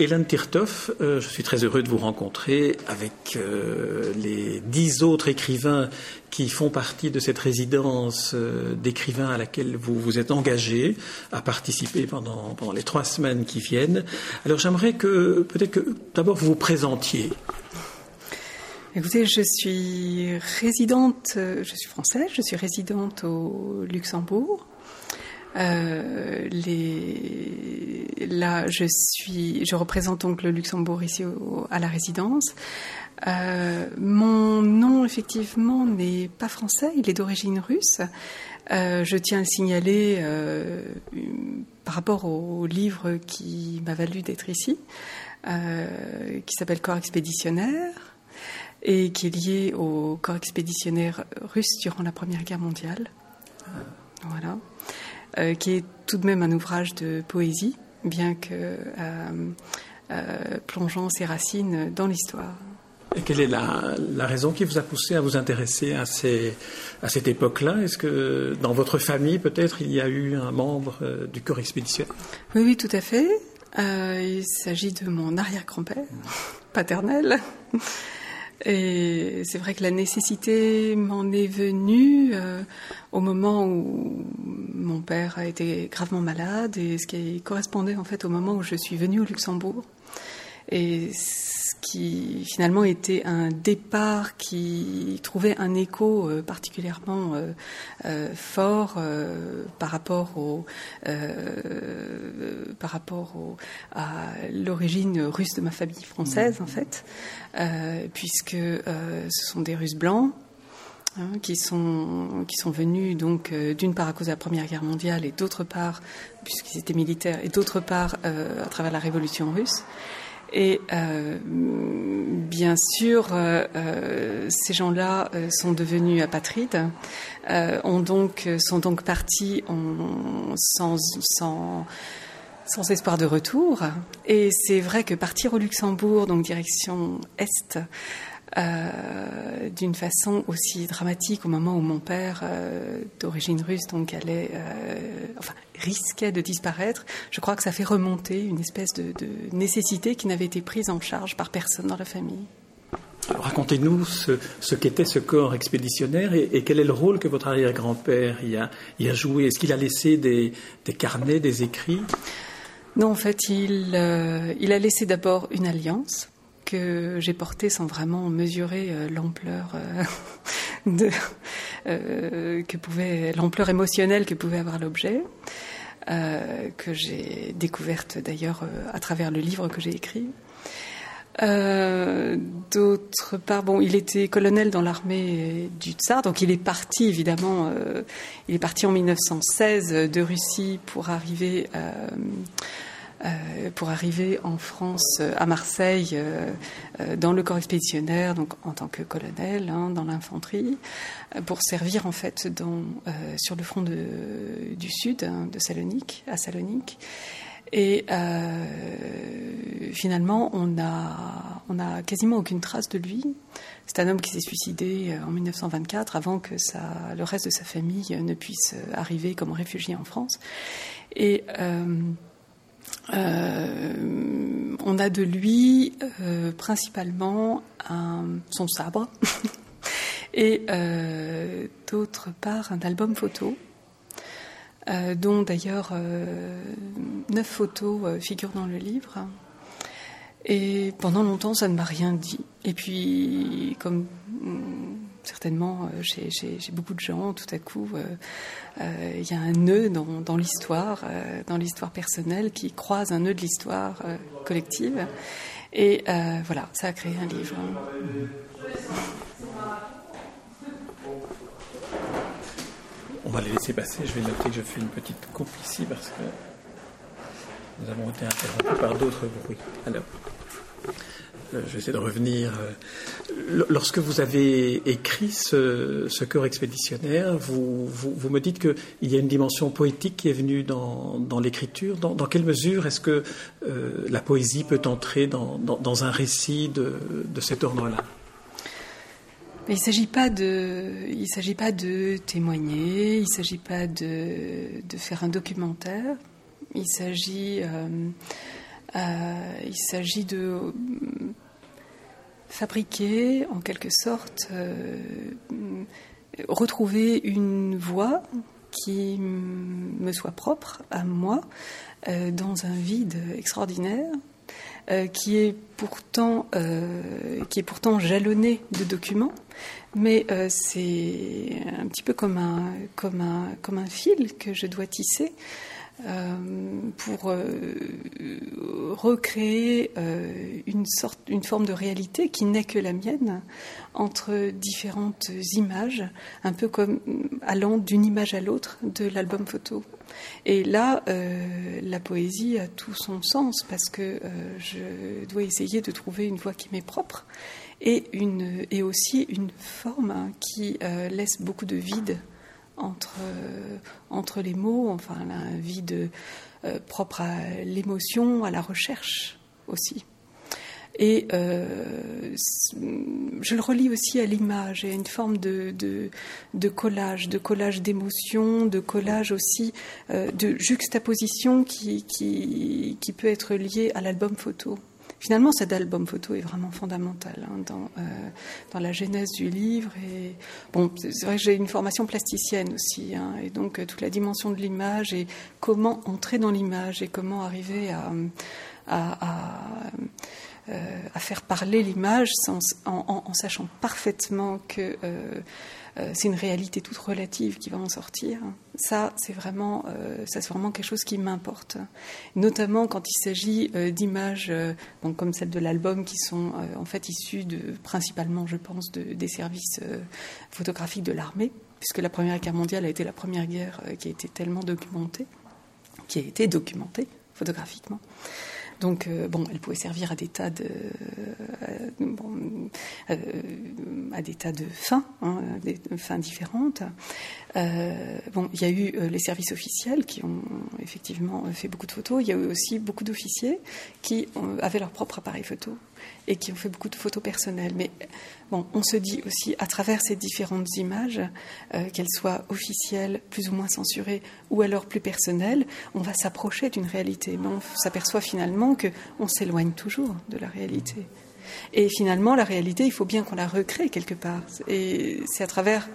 Hélène Tirtoff, euh, je suis très heureux de vous rencontrer avec euh, les dix autres écrivains qui font partie de cette résidence euh, d'écrivains à laquelle vous vous êtes engagé à participer pendant, pendant les trois semaines qui viennent. Alors j'aimerais que peut-être que d'abord vous vous présentiez. Écoutez, je suis résidente, je suis française, je suis résidente au Luxembourg. Euh, là, je suis, je représente donc le Luxembourg ici à la résidence. Euh, mon nom, effectivement, n'est pas français, il est d'origine russe. Euh, je tiens à le signaler par rapport au livre qui m'a valu d'être ici, qui s'appelle Corps expéditionnaire et qui est lié au corps expéditionnaire russe durant la Première Guerre mondiale. Voilà. Euh, qui est tout de même un ouvrage de poésie, bien que euh, euh, plongeant ses racines dans l'histoire. Et quelle est la, raison qui vous a poussé à vous intéresser à, ces, à cette époque-là? Est-ce que dans votre famille, peut-être, il y a eu un membre du corps expéditionnaire? Oui, oui, tout à fait. il s'agit de mon arrière-grand-père paternel. Et c'est vrai que la nécessité m'en est venue euh, au moment où mon père a été gravement malade et ce qui correspondait en fait au moment où je suis venue au Luxembourg. Et qui finalement était un départ qui trouvait un écho euh, particulièrement euh, euh, fort par rapport au par rapport au, à l'origine russe de ma famille française en fait, puisque ce sont des Russes blancs. Hein, qui sont qui sont venus donc d'une part à cause de la Première Guerre mondiale et d'autre part puisqu'ils étaient militaires et d'autre part à travers la Révolution russe et euh, bien sûr, euh, euh, ces gens-là sont devenus apatrides, ont donc, sont donc partis sans, sans, sans espoir de retour. Et c'est vrai que partir au Luxembourg, donc direction Est, euh, d'une façon aussi dramatique au moment où mon père, euh, d'origine russe, donc allait, euh, enfin, risquait de disparaître. Je crois que ça fait remonter une espèce de, nécessité qui n'avait été prise en charge par personne dans la famille. Racontez-nous ce, qu'était ce corps expéditionnaire et, quel est le rôle que votre arrière-grand-père y a, y a joué? Est-ce qu'il a laissé des, carnets, des écrits? Non, en fait, il, il a laissé d'abord une alliance que j'ai porté sans vraiment mesurer euh, l'ampleur euh, euh, que pouvait l'ampleur émotionnelle que pouvait avoir l'objet. que j'ai découverte d'ailleurs à travers le livre que j'ai écrit. D'autre part, bon, il était colonel dans l'armée du Tsar, donc il est parti évidemment. il est parti en 1916 de Russie pour arriver euh, pour arriver en France, euh, à Marseille, euh, dans le corps expéditionnaire, donc en tant que colonel hein, dans l'infanterie, pour servir en fait sur le front du sud hein, de Salonique, à Salonique. Et finalement, on a, on a quasiment aucune trace de lui. C'est un homme qui s'est suicidé en 1924 avant que le reste de sa famille ne puisse arriver comme réfugié en France. Et euh, on a de lui euh, principalement son sabre et euh, d'autre part un album photo dont d'ailleurs neuf photos figurent dans le livre. Et pendant longtemps, ça ne m'a rien dit. Et puis, comme certainement euh, chez, beaucoup de gens, tout à coup, euh, euh, il y a un nœud dans, l'histoire, dans l'histoire personnelle, qui croise un nœud de l'histoire collective. Et voilà, ça a créé un livre. On va les laisser passer. Je vais noter que je fais une petite coupe ici parce que nous avons été interrompus par d'autres bruits. Alors. Euh, je vais essayer de revenir. Euh, lorsque vous avez écrit ce, ce cœur expéditionnaire, vous, vous, me dites qu'il y a une dimension poétique qui est venue dans, dans l'écriture. Dans, quelle mesure est-ce que euh, la poésie peut entrer dans, dans, un récit de, de cet ordre-là? Il ne s'agit pas de, il s'agit pas de témoigner, il ne s'agit pas de, de, faire un documentaire. Il s'agit il s'agit de fabriquer en quelque sorte, retrouver une voix qui me soit propre à moi dans un vide extraordinaire euh, qui est pourtant euh, qui est pourtant jalonné de documents, mais euh, c'est un petit peu comme un comme un comme un fil que je dois tisser. Pour recréer une sorte, une forme de réalité qui n'est que la mienne entre différentes images, un peu comme allant d'une image à l'autre de l'album photo. Et là, euh, la poésie a tout son sens parce que euh, je dois essayer de trouver une voix qui m'est propre et, une, et aussi une forme qui euh, laisse beaucoup de vide entre, entre les mots, enfin un vide propre à l'émotion, à la recherche aussi. Et euh, je le relis aussi à l'image et à une forme de, de, collage, de collage d'émotions, de collage aussi euh, de juxtaposition qui, qui, qui, peut être lié à l'album photo. Finalement, cet album photo est vraiment fondamental hein, dans, euh, dans la genèse du livre. Et bon, c'est vrai que j'ai une formation plasticienne aussi, hein, et donc toute la dimension de l'image et comment entrer dans l'image et comment arriver à, à euh, à faire parler l'image en, sachant parfaitement que euh, euh, c'est une réalité toute relative qui va en sortir. Ça, c'est vraiment, vraiment quelque chose qui m'importe. Notamment quand il s'agit d'images, comme celle de l'album, qui sont en fait issues de, principalement, je pense, des services photographiques de l'armée, puisque la Première Guerre mondiale a été la première guerre qui a été tellement documentée, qui a été documentée photographiquement. Donc, euh, bon, elle pouvait servir à des tas de, euh, euh, à des tas de fins, hein, fins différentes. bon, il y a eu les services officiels qui ont effectivement fait beaucoup de photos. Il y a eu aussi beaucoup d'officiers qui avaient leur propre appareil photo et qui ont fait beaucoup de photos personnelles. Mais bon, on se dit aussi à travers ces différentes images, euh, qu'elles soient officielles, plus ou moins censurées, ou alors plus personnelles, on va s'approcher d'une réalité. Mais on s'aperçoit finalement que on s'éloigne toujours de la réalité. Et finalement, la réalité, il faut bien qu'on la recrée quelque part. Et c'est à travers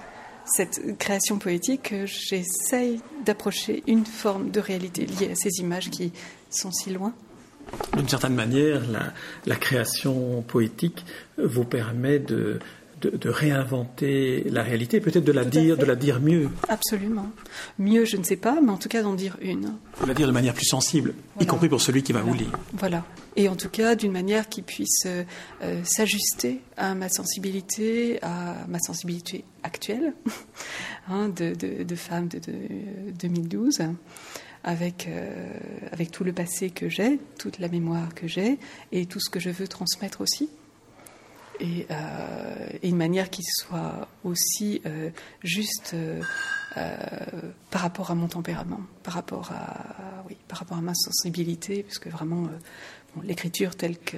cette création poétique que j'essaye d'approcher une forme de réalité liée à ces images qui sont si loin d'une certaine manière, la, création poétique vous permet de, de, réinventer la réalité, peut-être de la dire, de la dire mieux. Absolument. Mieux, je ne sais pas, mais en tout cas d'en dire une. De la dire de manière plus sensible, y compris pour celui qui va vous lire. Voilà. Et en tout cas d'une manière qui puisse euh, s'ajuster à ma sensibilité, à ma sensibilité actuelle hein, de, de, femme de, de 2012 avec, euh, avec tout le passé que j'ai, toute la mémoire que j'ai et tout ce que je veux transmettre aussi. Et, euh, une manière qui soit aussi euh, juste par rapport à mon tempérament, par rapport à, oui, par rapport à ma sensibilité, puisque vraiment l'écriture telle que,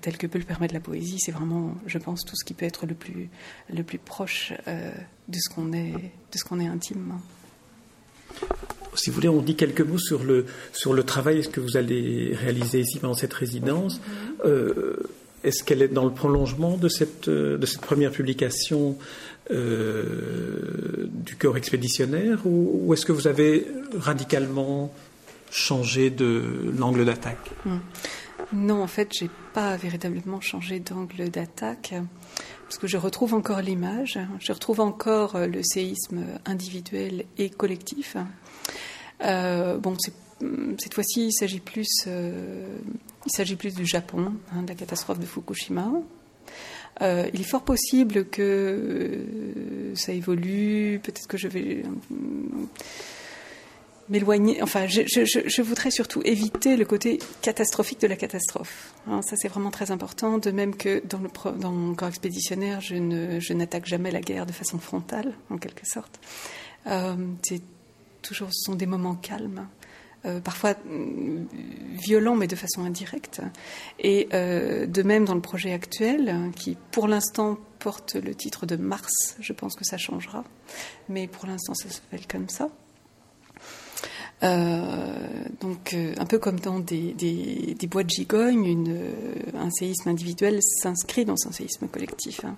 telle que peut le permettre la poésie, c'est vraiment, je pense, tout ce qui peut être le plus, le plus proche de ce qu'on est, de est intimement si vous voulez, on dit quelques mots sur le, sur le travail que vous allez réaliser ici pendant cette résidence. Euh, est-ce qu'elle est dans le prolongement de cette, de cette première publication euh, du corps expéditionnaire ou, est-ce que vous avez radicalement changé de l'angle d'attaque? Hmm. Non, en fait, j'ai pas véritablement changé d'angle d'attaque parce que je retrouve encore l'image, je retrouve encore le séisme individuel et collectif. Euh, bon, cette fois-ci, il s'agit plus, euh, il s'agit plus du Japon, hein, de la catastrophe de Fukushima. Euh, il est fort possible que ça évolue. Peut-être que je vais m'éloigner. Enfin, je, voudrais surtout éviter le côté catastrophique de la catastrophe. Hein, ça, c'est vraiment très important. De même que dans, le, mon corps expéditionnaire, je, n'attaque jamais la guerre de façon frontale, en quelque sorte. c'est toujours, ce sont des moments calmes. Euh, parfois mm, violents, mais de façon indirecte. Et euh, de même dans le projet actuel, qui pour l'instant porte le titre de Mars, je pense que ça changera, mais pour l'instant ça s'appelle comme ça. Donc, un peu comme dans des, des boîtes gigognes, une, un séisme individuel s'inscrit dans un séisme collectif. Hein.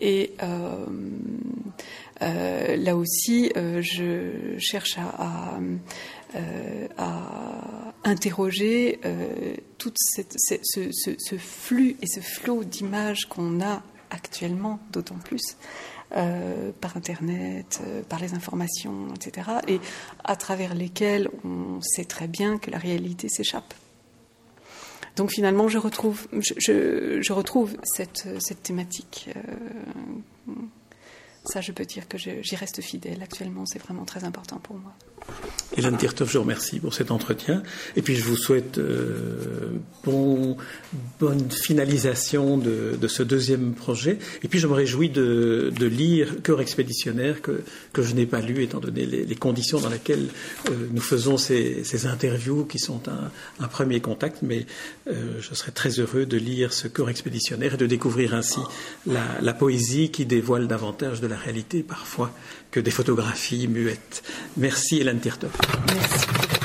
Et là aussi, je cherche à interroger tout ce, flux et ce flot d'images qu'on a actuellement, d'autant plus. Euh, par Internet, euh, par les informations, etc., et à travers lesquelles on sait très bien que la réalité s'échappe. Donc finalement, je retrouve, je, retrouve cette, cette thématique. Euh, ça, je peux dire que j'y reste fidèle actuellement. C'est vraiment très important pour moi. Hélène Tirtov, je vous remercie pour cet entretien. Et puis je vous souhaite euh, bon, bonne finalisation de, ce deuxième projet. Et puis je me réjouis de, lire Cœur expéditionnaire que, que je n'ai pas lu étant donné les, conditions dans lesquelles euh, nous faisons ces, interviews qui sont un, premier contact. Mais euh, je serais très heureux de lire ce Cœur expéditionnaire et de découvrir ainsi la, la poésie qui dévoile davantage de la réalité parfois que des photographies muettes. Merci Hélène Tirtov. Merci.